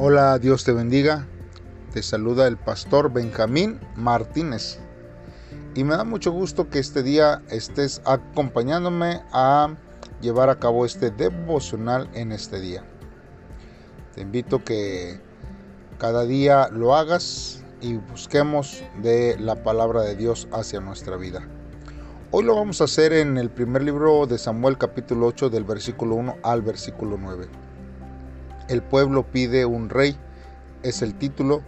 Hola, Dios te bendiga. Te saluda el pastor Benjamín Martínez. Y me da mucho gusto que este día estés acompañándome a llevar a cabo este devocional en este día. Te invito que cada día lo hagas y busquemos de la palabra de Dios hacia nuestra vida. Hoy lo vamos a hacer en el primer libro de Samuel capítulo 8 del versículo 1 al versículo 9. El pueblo pide un rey es el título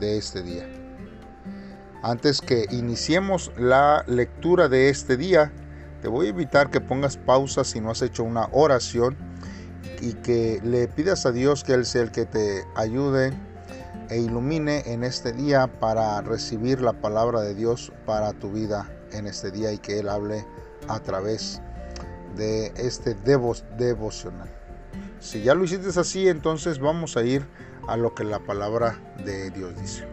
de este día. Antes que iniciemos la lectura de este día, te voy a invitar que pongas pausa si no has hecho una oración y que le pidas a Dios que Él sea el que te ayude e ilumine en este día para recibir la palabra de Dios para tu vida en este día y que Él hable a través de este devocional. Si ya lo hiciste así, entonces vamos a ir a lo que la palabra de Dios dice.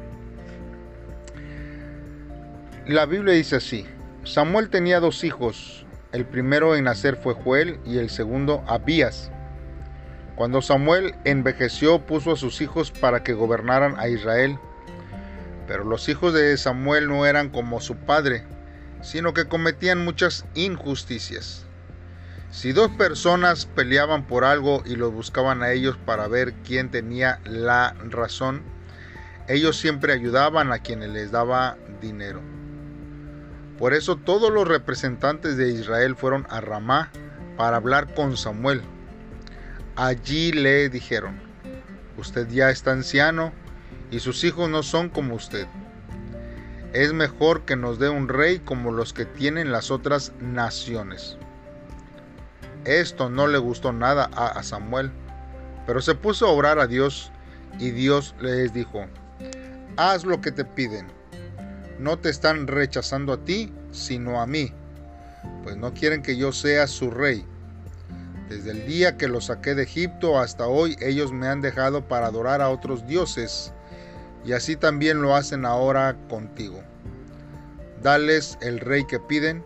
La Biblia dice así, Samuel tenía dos hijos, el primero en nacer fue Joel y el segundo Abías. Cuando Samuel envejeció puso a sus hijos para que gobernaran a Israel, pero los hijos de Samuel no eran como su padre, sino que cometían muchas injusticias. Si dos personas peleaban por algo y los buscaban a ellos para ver quién tenía la razón, ellos siempre ayudaban a quienes les daba dinero. Por eso todos los representantes de Israel fueron a Ramá para hablar con Samuel. Allí le dijeron, usted ya está anciano y sus hijos no son como usted. Es mejor que nos dé un rey como los que tienen las otras naciones. Esto no le gustó nada a Samuel, pero se puso a orar a Dios y Dios les dijo, haz lo que te piden. No te están rechazando a ti, sino a mí, pues no quieren que yo sea su rey. Desde el día que los saqué de Egipto hasta hoy ellos me han dejado para adorar a otros dioses, y así también lo hacen ahora contigo. Dales el rey que piden,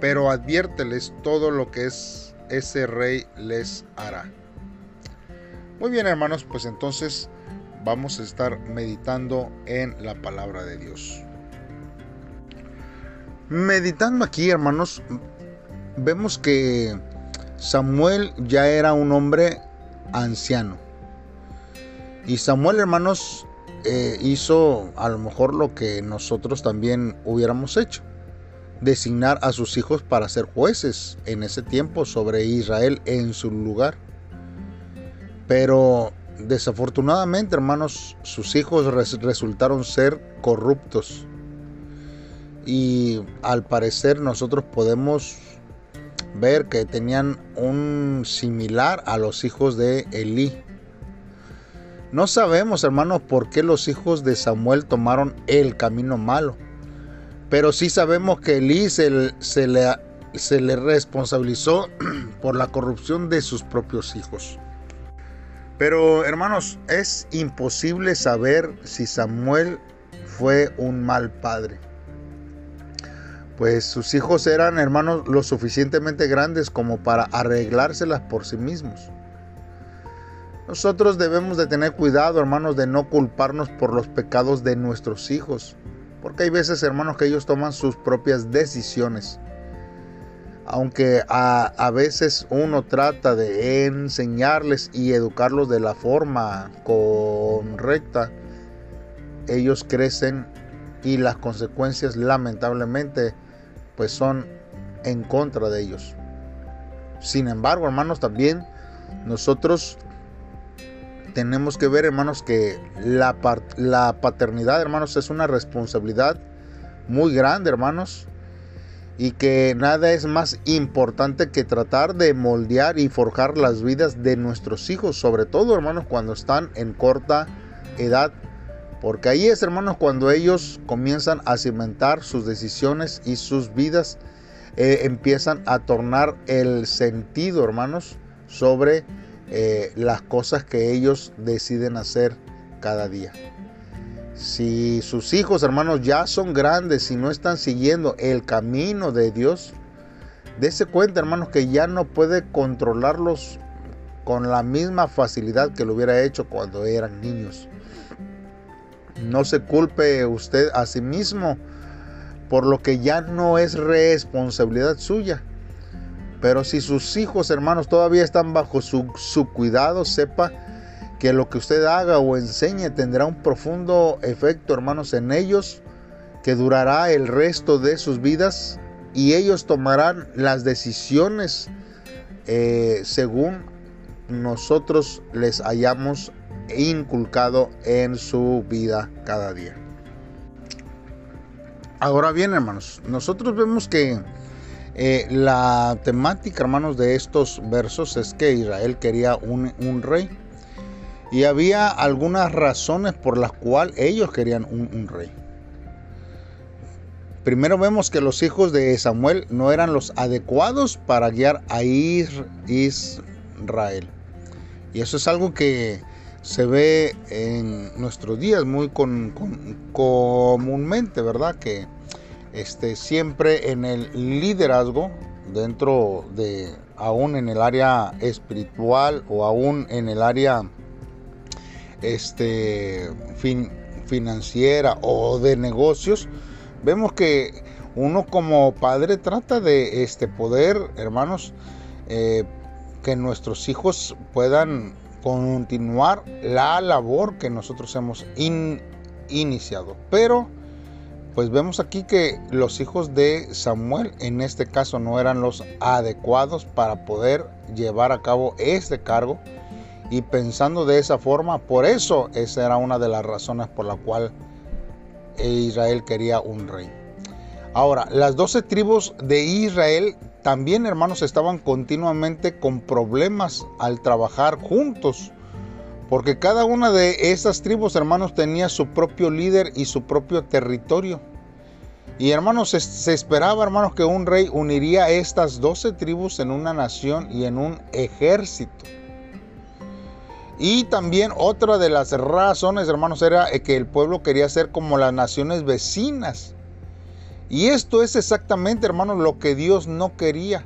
pero adviérteles todo lo que es ese rey les hará. Muy bien hermanos, pues entonces vamos a estar meditando en la palabra de Dios. Meditando aquí hermanos, vemos que Samuel ya era un hombre anciano. Y Samuel hermanos eh, hizo a lo mejor lo que nosotros también hubiéramos hecho designar a sus hijos para ser jueces en ese tiempo sobre Israel en su lugar. Pero desafortunadamente, hermanos, sus hijos resultaron ser corruptos. Y al parecer nosotros podemos ver que tenían un similar a los hijos de Elí. No sabemos, hermanos, por qué los hijos de Samuel tomaron el camino malo pero sí sabemos que Elí se, le, se le responsabilizó por la corrupción de sus propios hijos. Pero hermanos, es imposible saber si Samuel fue un mal padre. Pues sus hijos eran hermanos lo suficientemente grandes como para arreglárselas por sí mismos. Nosotros debemos de tener cuidado, hermanos, de no culparnos por los pecados de nuestros hijos. Porque hay veces, hermanos, que ellos toman sus propias decisiones. Aunque a, veces uno trata de enseñarles y educarlos de la forma correcta, ellos crecen y las consecuencias lamentablemente pues son en contra de ellos. Sin embargo, hermanos, también nosotros tenemos que ver, hermanos, que la, paternidad, hermanos, es una responsabilidad muy grande, hermanos. Y que nada es más importante que tratar de moldear y forjar las vidas de nuestros hijos, sobre todo, hermanos, cuando están en corta edad. Porque ahí es, hermanos, cuando ellos comienzan a cimentar sus decisiones y sus vidas eh, empiezan a tornar el sentido, hermanos, sobre eh, las cosas que ellos deciden hacer cada día. Si sus hijos, hermanos, ya son grandes y no están siguiendo el camino de Dios, dése cuenta, hermanos, que ya no puede controlarlos con la misma facilidad que lo hubiera hecho cuando eran niños. No se culpe usted a sí mismo por lo que ya no es responsabilidad suya. Pero si sus hijos, hermanos, todavía están bajo su, cuidado, sepa que lo que usted haga o enseñe tendrá un profundo efecto, hermanos, en ellos, que durará el resto de sus vidas y ellos tomarán las decisiones eh, según nosotros les hayamos inculcado en su vida cada día. Ahora bien, hermanos, nosotros vemos que eh, la temática, hermanos, de estos versos es que Israel quería un, rey. Y había algunas razones por las cuales ellos querían un, rey. Primero vemos que los hijos de Samuel no eran los adecuados para guiar a Israel. Y eso es algo que se ve en nuestros días muy comúnmente, ¿verdad? Que este, siempre en el liderazgo, dentro de, aún en el área espiritual o aún en el área este, financiera o de negocios, vemos que uno como padre trata de este poder, hermanos, eh, que nuestros hijos puedan continuar la labor que nosotros hemos iniciado. Pero, pues vemos aquí que los hijos de Samuel en este caso no eran los adecuados para poder llevar a cabo este cargo. Y pensando de esa forma, por eso esa era una de las razones por la cual Israel quería un rey. Ahora, las doce tribus de Israel también, hermanos, estaban continuamente con problemas al trabajar juntos. Porque cada una de esas tribus, hermanos, tenía su propio líder y su propio territorio. Y hermanos, se, esperaba, hermanos, que un rey uniría estas doce tribus en una nación y en un ejército. Y también otra de las razones, hermanos, era que el pueblo quería ser como las naciones vecinas. Y esto es exactamente, hermanos, lo que Dios no quería.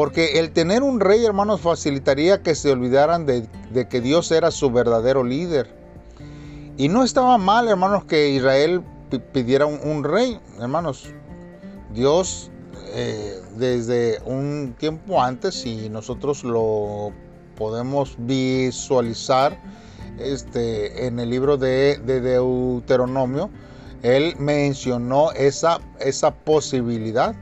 Porque el tener un rey, hermanos, facilitaría que se olvidaran de, que Dios era su verdadero líder. Y no estaba mal, hermanos, que Israel pidiera un, rey, hermanos. Dios eh, desde un tiempo antes, si nosotros lo podemos visualizar este, en el libro de, Deuteronomio, él mencionó esa, esa posibilidad.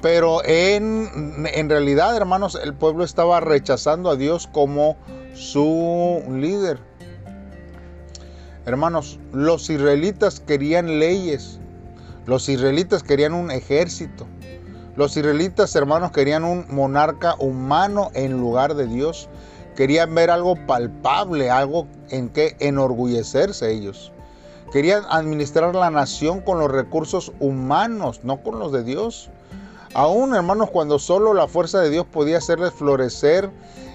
Pero en, en, realidad, hermanos, el pueblo estaba rechazando a Dios como su líder. Hermanos, los israelitas querían leyes. Los israelitas querían un ejército. Los israelitas, hermanos, querían un monarca humano en lugar de Dios. Querían ver algo palpable, algo en que enorgullecerse ellos. Querían administrar la nación con los recursos humanos, no con los de Dios. Aún, hermanos, cuando solo la fuerza de Dios podía hacerles florecer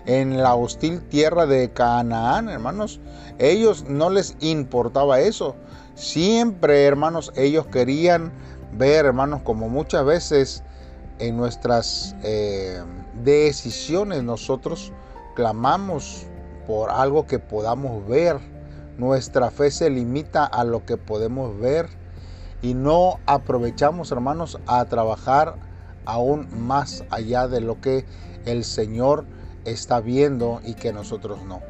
en la hostil tierra de Canaán, hermanos, ellos no les importaba eso. Siempre, hermanos, ellos querían ver, hermanos, como muchas veces en nuestras eh, decisiones nosotros clamamos por algo que podamos ver. Nuestra fe se limita a lo que podemos ver y no aprovechamos, hermanos, a trabajar aún más allá de lo que el Señor está viendo y que nosotros no.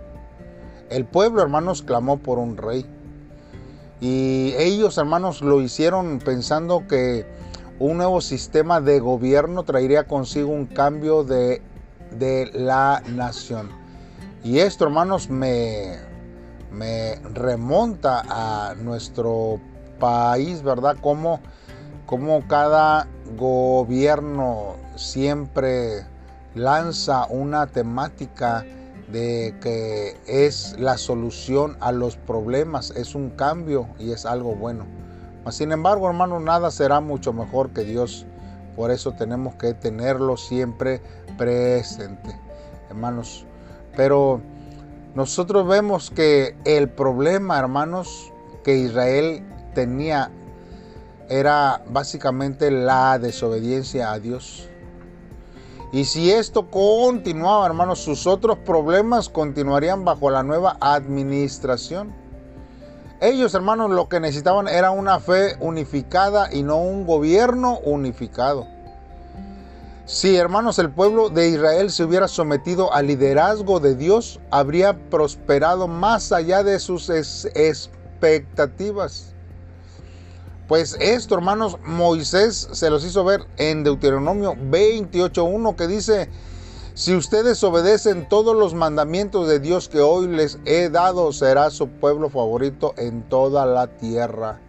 El pueblo, hermanos, clamó por un rey. Y ellos, hermanos, lo hicieron pensando que un nuevo sistema de gobierno traería consigo un cambio de, la nación. Y esto, hermanos, me, me remonta a nuestro país, ¿verdad? Como, como cada gobierno siempre lanza una temática de que es la solución a los problemas, es un cambio y es algo bueno. Sin embargo, hermanos, nada será mucho mejor que Dios. Por eso tenemos que tenerlo siempre presente, hermanos. Pero nosotros vemos que el problema, hermanos, que Israel tenía era básicamente la desobediencia a Dios. Y si esto continuaba, hermanos, sus otros problemas continuarían bajo la nueva administración. Ellos, hermanos, lo que necesitaban era una fe unificada y no un gobierno unificado. Si, hermanos, el pueblo de Israel se hubiera sometido al liderazgo de Dios, habría prosperado más allá de sus expectativas. Pues esto, hermanos, Moisés se los hizo ver en Deuteronomio 28.1 que dice, si ustedes obedecen todos los mandamientos de Dios que hoy les he dado, será su pueblo favorito en toda la tierra.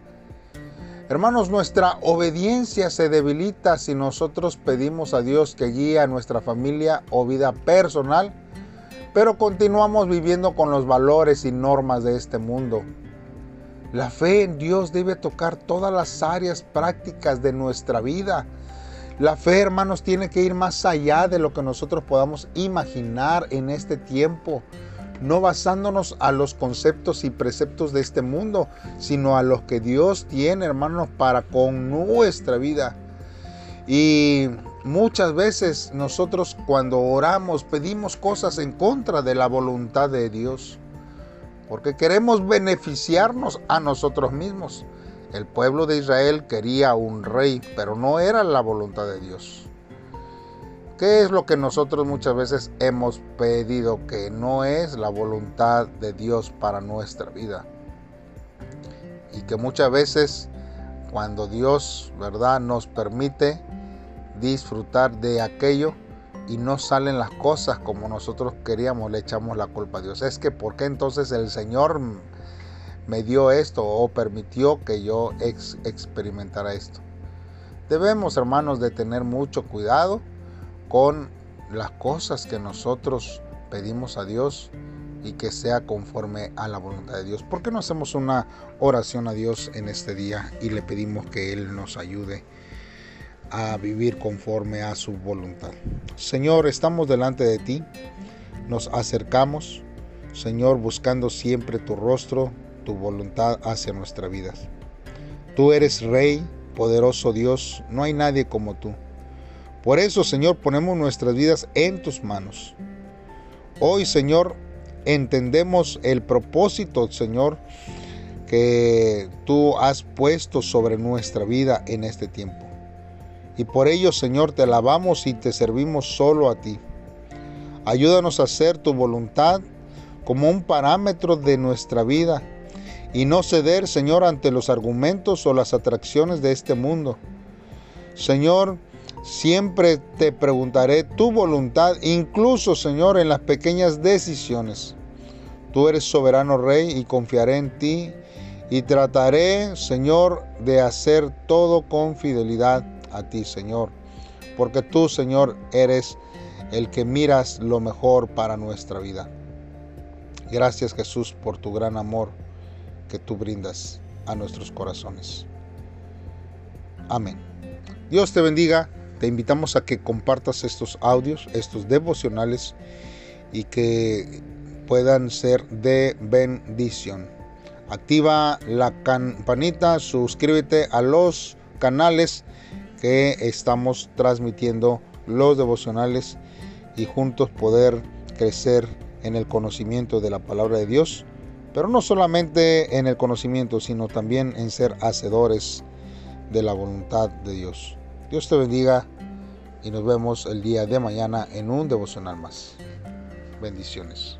Hermanos, nuestra obediencia se debilita si nosotros pedimos a Dios que guíe a nuestra familia o vida personal, pero continuamos viviendo con los valores y normas de este mundo. La fe en Dios debe tocar todas las áreas prácticas de nuestra vida. La fe, hermanos, tiene que ir más allá de lo que nosotros podamos imaginar en este tiempo, no basándonos a los conceptos y preceptos de este mundo, sino a los que Dios tiene, hermanos, para con nuestra vida. Y muchas veces nosotros cuando oramos pedimos cosas en contra de la voluntad de Dios porque queremos beneficiarnos a nosotros mismos. El pueblo de Israel quería un rey, pero no era la voluntad de Dios. ¿Qué es lo que nosotros muchas veces hemos pedido que no es la voluntad de Dios para nuestra vida? Y que muchas veces cuando Dios, ¿verdad?, nos permite disfrutar de aquello, y no salen las cosas como nosotros queríamos, le echamos la culpa a Dios. Es que ¿por qué entonces el Señor me dio esto o permitió que yo experimentara esto? Debemos, hermanos, de tener mucho cuidado con las cosas que nosotros pedimos a Dios y que sea conforme a la voluntad de Dios. ¿Por qué no hacemos una oración a Dios en este día y le pedimos que Él nos ayude? A vivir conforme a su voluntad. Señor, estamos delante de ti, nos acercamos, Señor, buscando siempre tu rostro, tu voluntad hacia nuestra vida. Tú eres Rey, poderoso Dios, no hay nadie como tú. Por eso, Señor, ponemos nuestras vidas en tus manos. Hoy, Señor, entendemos el propósito, Señor, que tú has puesto sobre nuestra vida en este tiempo. Y por ello, Señor, te alabamos y te servimos solo a ti. Ayúdanos a hacer tu voluntad como un parámetro de nuestra vida y no ceder, Señor, ante los argumentos o las atracciones de este mundo. Señor, siempre te preguntaré tu voluntad, incluso, Señor, en las pequeñas decisiones. Tú eres soberano Rey y confiaré en ti y trataré, Señor, de hacer todo con fidelidad a ti, Señor, porque tú, Señor, eres el que miras lo mejor para nuestra vida. Gracias Jesús por tu gran amor que tú brindas a nuestros corazones. Amén. Dios te bendiga. Te invitamos a que compartas estos audios, estos devocionales y que puedan ser de bendición. Activa la campanita, suscríbete a los canales que estamos transmitiendo los devocionales y juntos poder crecer en el conocimiento de la palabra de Dios, pero no solamente en el conocimiento, sino también en ser hacedores de la voluntad de Dios. Dios te bendiga y nos vemos el día de mañana en un devocional más. Bendiciones.